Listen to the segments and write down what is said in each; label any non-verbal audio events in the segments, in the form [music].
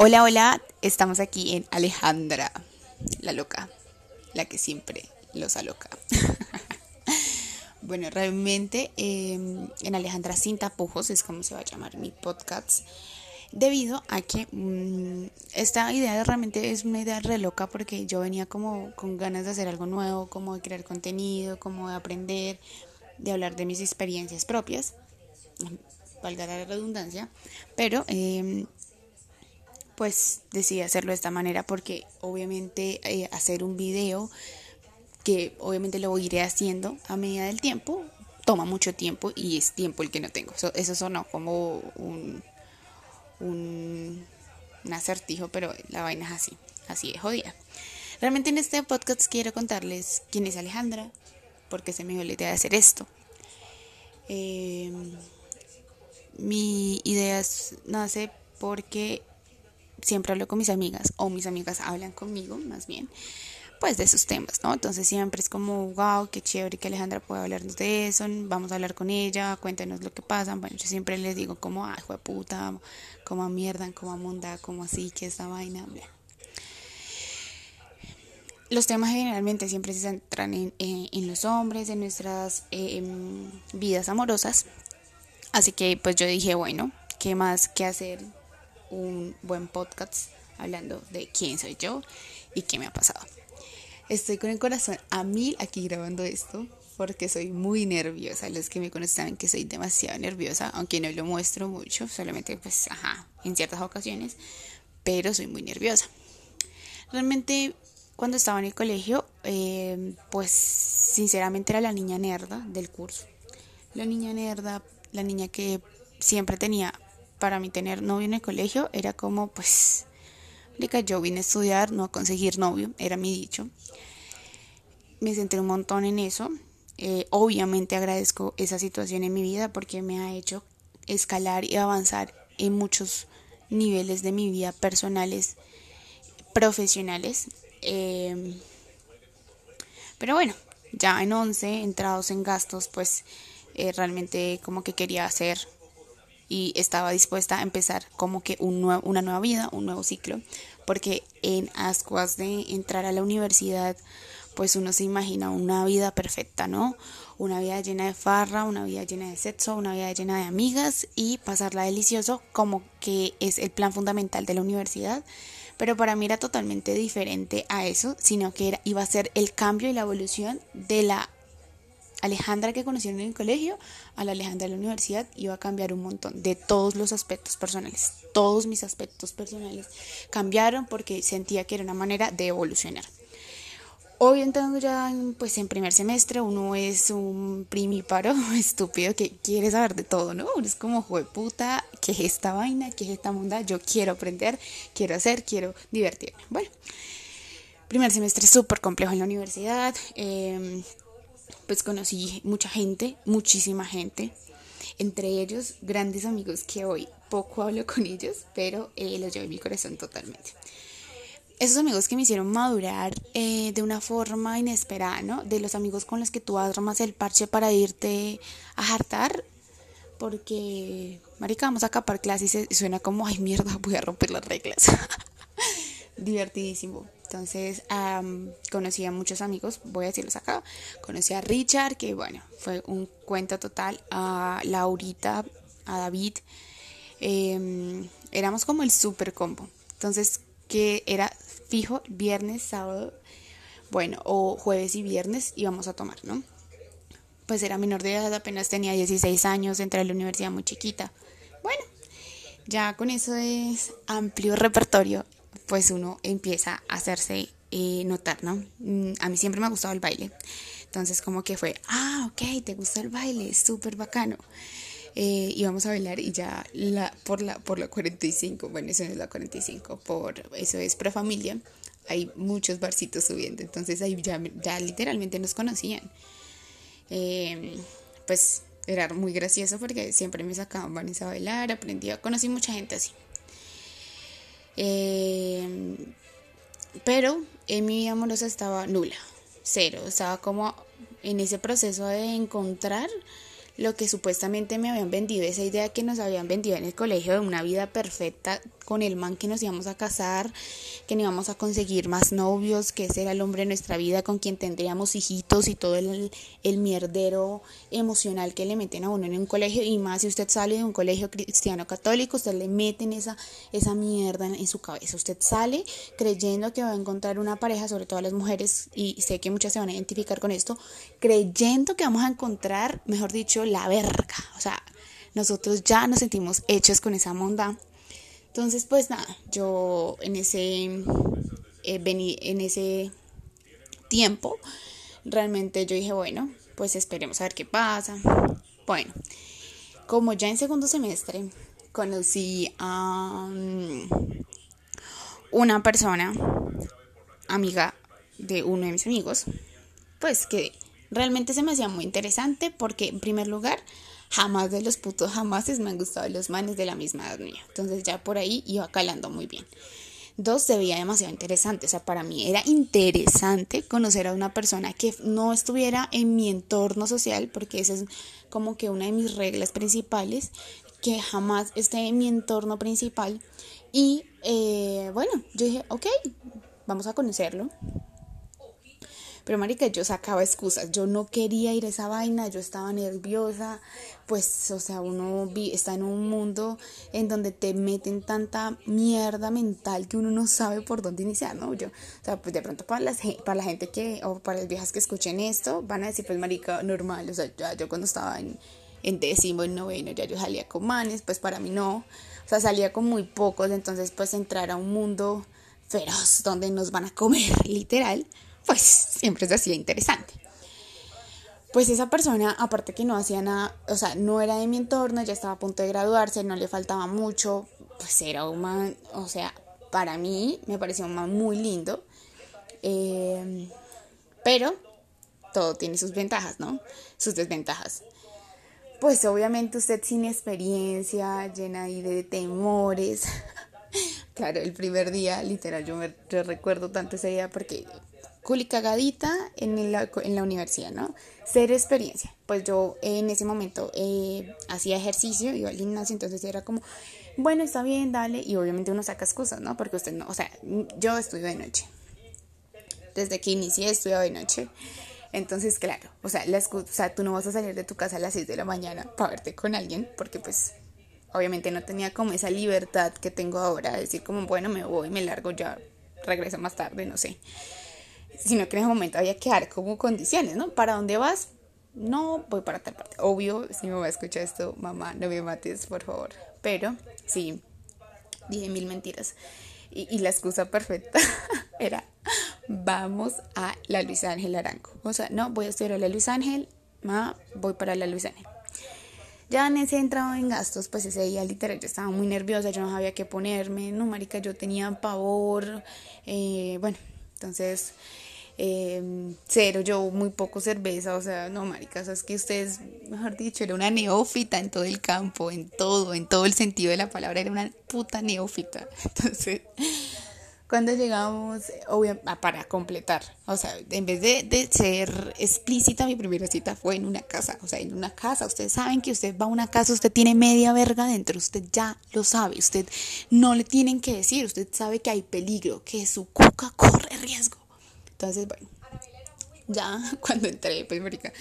Hola, hola, estamos aquí en Alejandra, la loca, la que siempre los aloca. [laughs] bueno, realmente em, en Alejandra sin tapujos es como se va a llamar mi podcast, debido a que mm, esta idea realmente es una idea re loca porque yo venía como con ganas de hacer algo nuevo, como de crear contenido, como de aprender, de hablar de mis experiencias propias, valga la redundancia, pero... Eh, pues decidí hacerlo de esta manera porque obviamente eh, hacer un video que obviamente lo iré haciendo a medida del tiempo toma mucho tiempo y es tiempo el que no tengo. Eso, eso sonó como un, un, acertijo, pero la vaina es así, así es jodida. Realmente en este podcast quiero contarles quién es Alejandra, porque se me dio la idea de hacer esto. Eh, mi idea nace porque siempre hablo con mis amigas o mis amigas hablan conmigo más bien pues de esos temas, ¿no? Entonces siempre es como, wow, qué chévere que Alejandra pueda hablarnos de eso, vamos a hablar con ella, cuéntanos lo que pasa. Bueno, yo siempre les digo como, ay, hijo de puta, como mierda, como munda, como así, que esta vaina. Los temas generalmente siempre se centran en, en, los hombres, en nuestras em, vidas amorosas. Así que pues yo dije, bueno, ¿qué más que hacer un buen podcast hablando de quién soy yo y qué me ha pasado. Estoy con el corazón a mil aquí grabando esto porque soy muy nerviosa. Los que me conocen saben que soy demasiado nerviosa, aunque no lo muestro mucho, solamente pues, ajá, en ciertas ocasiones, pero soy muy nerviosa. Realmente cuando estaba en el colegio, eh, pues sinceramente era la niña nerda del curso. La niña nerda, la niña que siempre tenía para mí tener novio en el colegio era como, pues, yo vine a estudiar, no a conseguir novio, era mi dicho. Me centré un montón en eso. Eh, obviamente agradezco esa situación en mi vida porque me ha hecho escalar y avanzar en muchos niveles de mi vida personales, profesionales. Em, pero bueno, ya en 11, entrados en gastos, pues eh, realmente como que quería hacer y estaba dispuesta a empezar como que un una nueva vida, un nuevo ciclo, porque en ascuas de entrar a la universidad, pues uno se imagina una vida perfecta, ¿no? Una vida llena de farra, una vida llena de sexo, una vida llena de amigas y pasarla delicioso como que es el plan fundamental de la universidad. Pero para mí era totalmente diferente a eso, sino que era, iba a ser el cambio y la evolución de la Alejandra que conocieron en el colegio a la Alejandra de la universidad iba a cambiar un montón de todos los aspectos personales. Todos mis aspectos personales cambiaron porque sentía que era una manera de evolucionar. Hoy entrando ya en, pues en primer semestre uno es un primíparo [laughs] estúpido que quiere saber de todo, ¿no? Uno es como, de puta, ¿qué es esta vaina? ¿Qué es esta monda? Yo quiero aprender, quiero hacer, quiero divertirme. Bueno, primer semestre súper complejo en la universidad. Eh, pues conocí mucha gente, muchísima gente, entre ellos grandes amigos que hoy poco hablo con ellos, pero eh, los llevo en mi corazón totalmente. Esos amigos que me hicieron madurar eh, de una forma inesperada, ¿no? De los amigos con los que tú armas el parche para irte a hartar, porque, marica, vamos a capar clases y suena como, ay mierda, voy a romper las reglas. [laughs] Divertidísimo. Entonces conocí a muchos amigos, voy a decirlos acá. Conocí a Richard, que bueno, fue un cuento total. A Laurita, a David. Em, éramos como el super combo. Entonces, que era fijo viernes, sábado, bueno, o jueves y viernes íbamos a tomar, ¿no? Pues era menor de edad, apenas tenía 16 años, entré a la universidad muy chiquita. Bueno, ya con eso es amplio repertorio pues uno empieza a hacerse eh, notar, ¿no? Mm, a mí siempre me ha gustado el baile. Entonces como que fue, ah, ok, te gusta el baile, súper bacano. Eh, íbamos a bailar y ya la, por, la, por la 45, bueno, eso es la 45, por, eso es prefamilia, hay muchos barcitos subiendo, entonces ahí ya, ya literalmente nos conocían. Em, pues era muy gracioso porque siempre me sacaban a bailar, aprendía, conocí mucha gente así. Eh, pero en mi vida amorosa estaba nula, cero, estaba como en ese proceso de encontrar lo que supuestamente me habían vendido, esa idea que nos habían vendido en el colegio de una vida perfecta con el man que nos íbamos a casar, que nos íbamos a conseguir más novios, que ese era el hombre de nuestra vida con quien tendríamos hijitos y todo el, el mierdero emocional que le meten a uno en un colegio. Y más si usted sale de un colegio cristiano católico, usted le meten esa, esa mierda en, en su cabeza. Usted sale creyendo que va a encontrar una pareja, sobre todo las mujeres, y sé que muchas se van a identificar con esto, creyendo que vamos a encontrar, mejor dicho, la verga. O sea, nosotros ya nos sentimos hechos con esa monda. Entonces, pues nada, yo en ese, eh, en ese tiempo, realmente yo dije, bueno, pues esperemos a ver qué pasa. Bueno, como ya en segundo semestre conocí a mm, una persona, amiga de uno de mis amigos, pues que realmente se me hacía muy interesante porque en primer lugar jamás de los putos jamases me han gustado los manes de la misma edad mía. Entonces ya por ahí iba calando muy bien. Dos, se veía demasiado interesante. O sea, para mí era interesante conocer a una persona que no estuviera en mi entorno social, porque esa es como que una de mis reglas principales, que jamás esté en mi entorno principal. Y eh, bueno, yo dije, ok, vamos a conocerlo. Pero marica, yo sacaba excusas, yo no quería ir a esa vaina, yo estaba nerviosa, pues, o sea, uno está en un mundo en donde te meten tanta mierda mental que uno no sabe por dónde iniciar, ¿no? Yo, o sea, pues de pronto para, las, para la gente que, o para las viejas que escuchen esto, van a decir, pues marica, normal, o sea, ya yo cuando estaba en, en décimo, en noveno, ya yo salía con manes, pues para mí no, o sea, salía con muy pocos, entonces pues entrar a un mundo feroz donde nos van a comer, [laughs] literal, pues siempre se hacía interesante. Pues esa persona, aparte que no hacía nada, o sea, no era de mi entorno, ya estaba a punto de graduarse, no le faltaba mucho, pues era un man, o sea, para mí me pareció un man muy lindo, em, pero todo tiene sus ventajas, ¿no? Sus desventajas. Pues obviamente usted sin experiencia, llena ahí de temores. [laughs] claro, el primer día, literal, yo me recuerdo tanto ese día porque culi cagadita en la, en la universidad, ¿no? Cero experiencia. Pues yo en ese momento eh, hacía ejercicio, iba al gimnasio, entonces era como, bueno, está bien, dale. Y obviamente uno saca excusas, ¿no? Porque usted no, o sea, yo estudio de noche. Desde que inicié estudio de noche. Entonces, claro, o sea, la o sea, tú no vas a salir de tu casa a las 6 de la mañana para verte con alguien, porque pues obviamente no tenía como esa libertad que tengo ahora, de decir como, bueno, me voy, me largo ya, regreso más tarde, no sé sino que en ese momento había que dar como condiciones, ¿no? ¿Para dónde vas? No, voy para tal parte. Obvio, si me voy a escuchar esto, mamá, no me mates, por favor. Pero sí, dije mil mentiras. Y, la excusa perfecta [laughs] era, vamos a la Luis Ángel Arango. O sea, no, voy a estudiar a la Luis Ángel, ma, voy para la Luis Ángel. Ya en ese entrado en gastos, pues ese día literal yo estaba muy nerviosa, yo no sabía qué ponerme, no, marica, yo tenía pavor, eh, bueno, entonces eh, cero, yo muy poco cerveza, o sea, no, maricas, es que ustedes, mejor dicho, era una neófita en todo el campo, en todo, en todo el sentido de la palabra, era una puta neófita. [laughs] Entonces, cuando llegamos, obvio, ah, para completar, o sea, en vez de, ser explícita, mi primera cita fue en una casa, o sea, en una casa, ustedes saben que usted va a una casa, usted tiene media verga dentro, usted ya lo sabe, usted no le tienen que decir, usted sabe que hay peligro, que su cuca corre riesgo. Entonces, bueno, ya [laughs] cuando entré, pues, marica,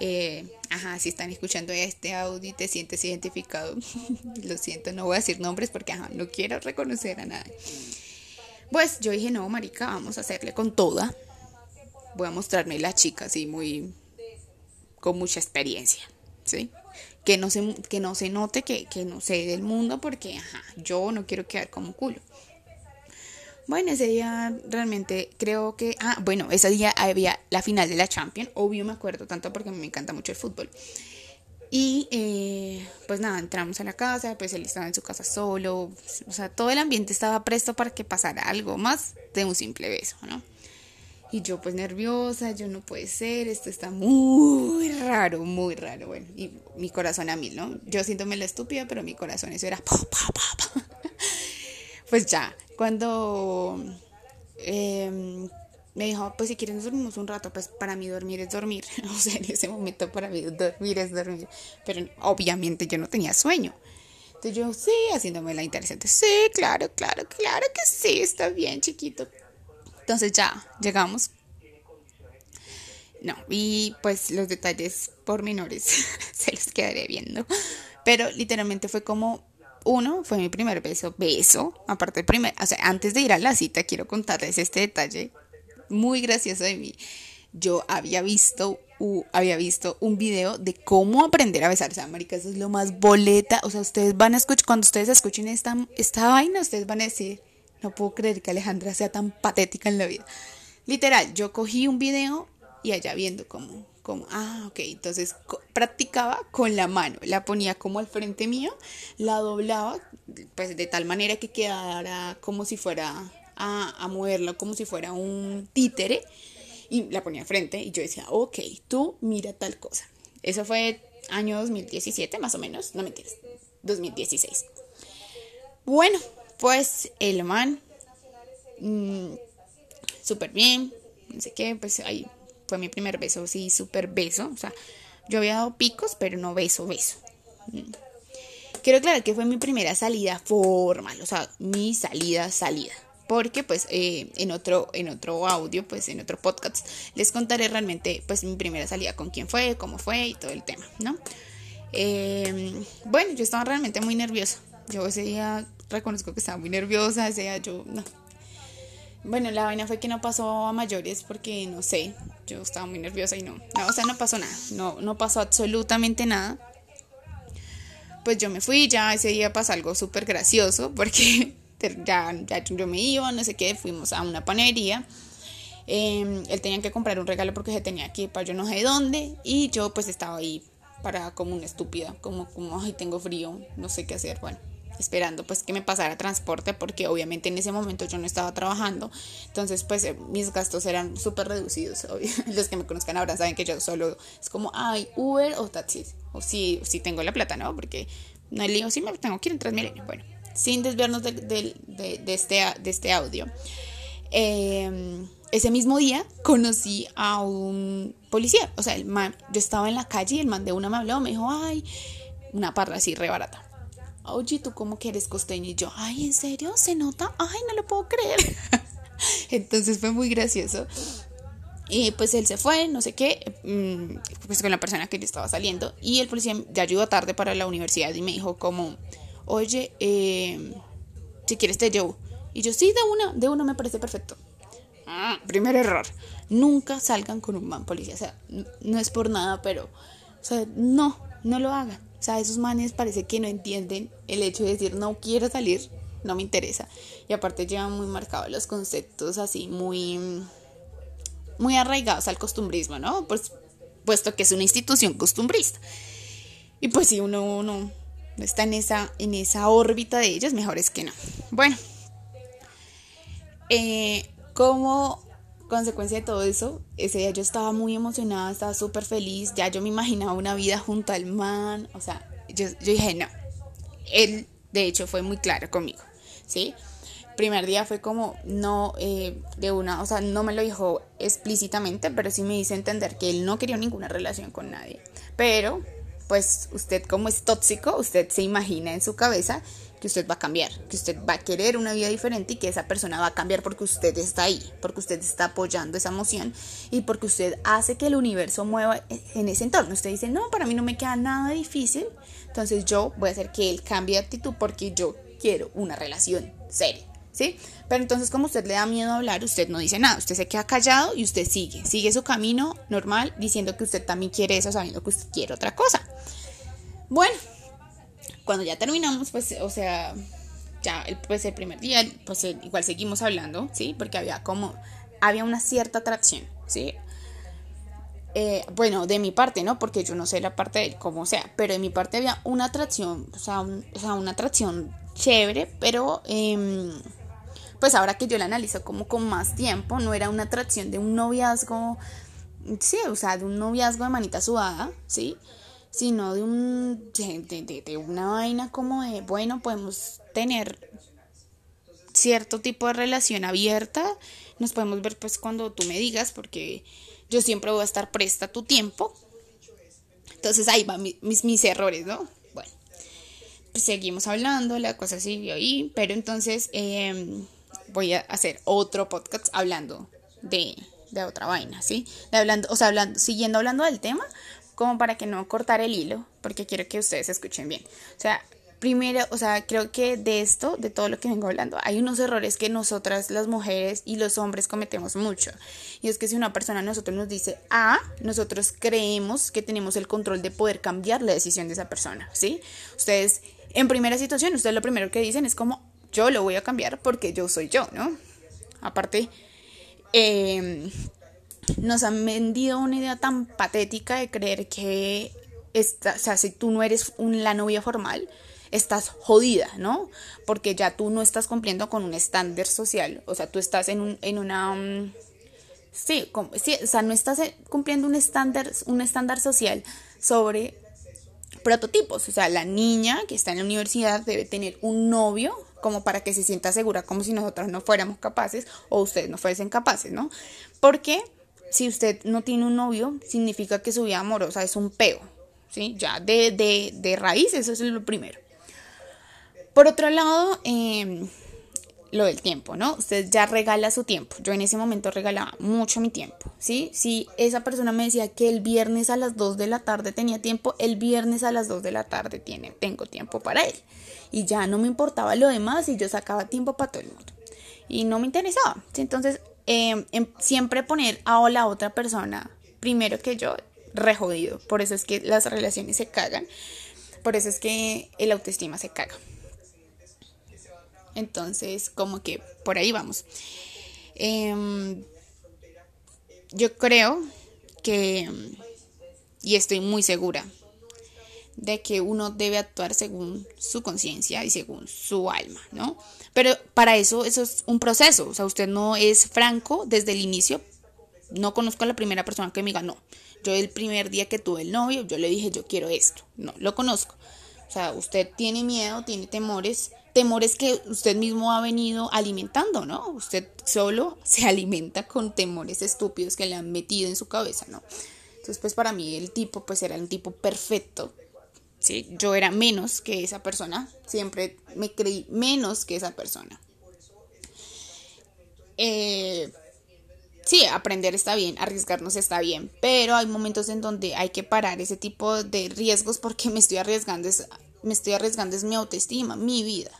eh, ajá, si están escuchando este audio y te sientes identificado, [laughs] lo siento, no voy a decir nombres porque, ajá, no quiero reconocer a nadie. Pues yo dije, no, marica, vamos a hacerle con toda. Voy a mostrarme la chica así muy, con mucha experiencia, ¿sí? Que no se, que no se note que, que no sé del mundo porque, ajá, yo no quiero quedar como culo. Bueno, ese día realmente creo que... Ah, bueno, ese día había la final de la Champions. Obvio me acuerdo tanto porque me encanta mucho el fútbol. Y eh, pues nada, entramos a la casa, pues él estaba en su casa solo. O sea, todo el ambiente estaba presto para que pasara algo más de un simple beso, ¿no? Y yo pues nerviosa, yo no puede ser, esto está muy raro, muy raro. Bueno, y mi corazón a mil, ¿no? Yo siéntome la estúpida, pero mi corazón eso era... Pa, pa, [laughs] pues ya, cuando em, me dijo, pues si quieren dormimos un rato, pues para mí dormir es dormir. [laughs] O sea, en ese momento para mí dormir es dormir. Pero obviamente yo no tenía sueño. Entonces yo, sí, haciéndome la interesante. Sí, claro, claro, claro que sí, está bien, chiquito. Entonces ya llegamos. No, y pues los detalles pormenores [laughs] se los quedaré viendo. Pero literalmente fue como uno, fue mi primer beso, beso, aparte de primer, o sea, antes de ir a la cita quiero contarles este detalle muy gracioso de mí. Yo había visto, había visto un video de cómo aprender a besar. O sea, marica, eso es lo más boleta. O sea, ustedes van a escuchar, cuando ustedes escuchen esta, esta vaina, ustedes van a decir, no puedo creer que Alejandra sea tan patética en la vida. Literal, yo cogí un video y allá viendo cómo, cómo, ah, ok, entonces practicaba con la mano, la ponía como al frente mío, la doblaba, pues de tal manera que quedara como si fuera a, a moverlo, como si fuera un títere y la ponía frente y yo decía, ok, tú mira tal cosa. Eso fue año 2017 más o menos, no mentiras, 2016. Bueno, pues el man, mm, súper bien, no sé qué, pues ahí fue mi primer beso, sí, súper beso. O sea, yo había dado picos, pero no beso, beso. Quiero aclarar que fue mi primera salida formal, o sea, mi salida, salida porque pues eh, en otro en otro audio pues en otro podcast les contaré realmente pues mi primera salida con quién fue cómo fue y todo el tema no em, bueno yo estaba realmente muy nerviosa yo ese día reconozco que estaba muy nerviosa ese día yo no bueno la vaina fue que no pasó a mayores porque no sé yo estaba muy nerviosa y no, no o sea no pasó nada no no pasó absolutamente nada pues yo me fui ya ese día pasó algo súper gracioso porque [laughs] ya, ya yo me iba, no sé qué, fuimos a una panería. Em, él tenía que comprar un regalo porque se tenía que ir para yo no sé dónde y yo pues estaba ahí para como una estúpida, como, como, ay, tengo frío, no sé qué hacer, bueno, esperando pues que me pasara transporte porque obviamente en ese momento yo no estaba trabajando, entonces pues eh, mis gastos eran súper reducidos, [laughs] los que me conozcan ahora saben que yo solo es como, ay, Uber o taxis, o si, si tengo la plata, ¿no? Porque no hay lío, si me tengo que ir en bueno sin desviarnos de, este, de este audio, em, ese mismo día conocí a un policía. O sea, el man, yo estaba en la calle el man de una me habló, me dijo, ay, una parra así re barata. Oye, ¿tú cómo que eres costeño? Y yo, ay, ¿en serio? ¿Se nota? Ay, no lo puedo creer. [laughs] Entonces fue muy gracioso. Y pues él se fue, no sé qué, mm, pues con la persona que yo estaba saliendo. Y el policía ya llegó tarde para la universidad y me dijo como, oye, eh, si quieres te llevo. Y yo, sí, de una, de una me parece perfecto. Ah, primer error. Nunca salgan con un man policía. O sea, no es por nada, pero, o sea, no, no lo hagan. O sea, esos manes parece que no entienden el hecho de decir, no quiero salir, no me interesa. Y aparte llevan muy marcados los conceptos así, muy, muy arraigados al costumbrismo, ¿no? Pues, puesto que es una institución costumbrista. Y pues si uno, no está en esa, en esa órbita de ellos, mejor es que no. Bueno, eh, como consecuencia de todo eso, ese día yo estaba muy emocionada, estaba súper feliz, ya yo me imaginaba una vida junto al man, o sea, yo, dije, no, él de hecho fue muy claro conmigo, ¿sí? Primer día fue como, no, eh, de una, o sea, no me lo dijo explícitamente, pero sí me hizo entender que él no quería ninguna relación con nadie, pero pues usted como es tóxico, usted se imagina en su cabeza que usted va a cambiar, que usted va a querer una vida diferente y que esa persona va a cambiar porque usted está ahí, porque usted está apoyando esa emoción y porque usted hace que el universo mueva en ese entorno. Usted dice, no, para mí no me queda nada difícil, entonces yo voy a hacer que él cambie de actitud porque yo quiero una relación seria. ¿sí? Pero entonces como usted le da miedo hablar, usted no dice nada, usted se queda callado y usted sigue, sigue su camino normal diciendo que usted también quiere eso, sabiendo que usted quiere otra cosa. Bueno, cuando ya terminamos, pues, o sea, ya pues el primer día, pues igual seguimos hablando, ¿sí? Porque había como, había una cierta atracción, ¿sí? Eh, bueno, de mi parte, ¿no? Porque yo no sé la parte de él, como sea, pero de mi parte había una atracción, o sea, o sea una atracción chévere, pero em, pues ahora que yo la analizo como con más tiempo, no era una atracción de un noviazgo, sí, o sea, de un noviazgo de manita sudada, ¿sí? Sino de un, de, de, una vaina como de, bueno, podemos tener cierto tipo de relación abierta, nos podemos ver pues cuando tú me digas, porque yo siempre voy a estar presta a tu tiempo. Entonces ahí van mis, mis errores, ¿no? Bueno, seguimos hablando, la cosa siguió ahí, pero entonces em, voy a hacer otro podcast hablando de, de otra vaina, ¿sí? De hablando, o sea, hablando, siguiendo hablando del tema, como para que no cortar el hilo, porque quiero que ustedes escuchen bien. O sea, primero, o sea, creo que de esto, de todo lo que vengo hablando, hay unos errores que nosotras las mujeres y los hombres cometemos mucho. Y es que si una persona a nosotros nos dice A, nosotros creemos que tenemos el control de poder cambiar la decisión de esa persona, ¿sí? Ustedes, en primera situación, ustedes lo primero que dicen es como, yo lo voy a cambiar porque yo soy yo, ¿no? Aparte, em, nos han vendido una idea tan patética de creer que, esta, o sea, si tú no eres la novia formal, estás jodida, ¿no? Porque ya tú no estás cumpliendo con un estándar social, o sea, tú estás en, un, en una... Mm, sí, sí, o sea, no estás eh, cumpliendo un estándar, un estándar social sobre prototipos, o sea, la niña que está en la universidad debe tener un novio como para que se sienta segura, como si nosotros no fuéramos capaces o ustedes no fuesen capaces, ¿no? Porque si usted no tiene un novio, significa que su vida amorosa es un peo, ¿sí? Ya de, de, de raíz, eso es lo primero. Por otro lado, em, lo del tiempo, ¿no? Usted ya regala su tiempo. Yo en ese momento regalaba mucho mi tiempo, ¿sí? Si esa persona me decía que el viernes a las 2 de la tarde tenía tiempo, el viernes a las 2 de la tarde tiene, tengo tiempo para él. Y ya no me importaba lo demás y yo sacaba tiempo para todo el mundo. Y no me interesaba. Entonces, em, em, siempre poner a la otra persona primero que yo, re jodido. Por eso es que las relaciones se cagan. Por eso es que el autoestima se caga. Entonces, como que por ahí vamos. Em, yo creo que, y estoy muy segura, de que uno debe actuar según su conciencia y según su alma, ¿no? Pero para eso, eso es un proceso, o sea, usted no es franco desde el inicio. No conozco a la primera persona que me diga, no, yo el primer día que tuve el novio, yo le dije, yo quiero esto, no, lo conozco. O sea, usted tiene miedo, tiene temores, temores que usted mismo ha venido alimentando, ¿no? Usted solo [laughs] se alimenta con temores estúpidos que le han metido en su cabeza, ¿no? Entonces, pues para mí el tipo, pues era un tipo perfecto, ¿sí? Yo era menos que esa persona, siempre me creí menos que esa persona. Eh, sí, aprender está bien, arriesgarnos está bien, pero hay momentos en donde hay que parar ese tipo de riesgos porque me estoy arriesgando, me estoy arriesgando es mi autoestima, mi vida.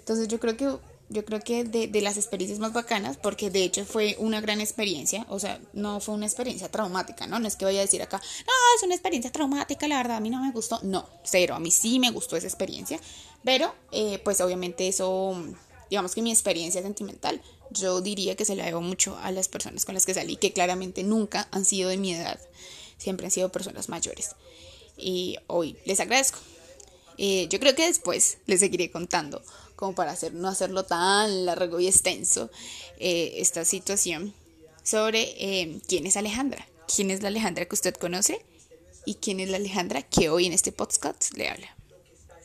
Entonces yo creo que yo creo que de, de, las experiencias más bacanas, porque de hecho fue una gran experiencia, o sea, no fue una experiencia traumática, ¿no? No es que vaya a decir acá, no, es una experiencia traumática, la verdad, a mí no me gustó, no, cero, a mí sí me gustó esa experiencia, pero eh, pues obviamente eso, digamos que mi experiencia sentimental, yo diría que se la debo mucho a las personas con las que salí, que claramente nunca han sido de mi edad, siempre han sido personas mayores, y hoy les agradezco. Eh, yo creo que después les seguiré contando como para hacer, no hacerlo tan largo y extenso, eh, esta situación sobre eh, quién es Alejandra, quién es la Alejandra que usted conoce y quién es la Alejandra que hoy en este podcast le habla.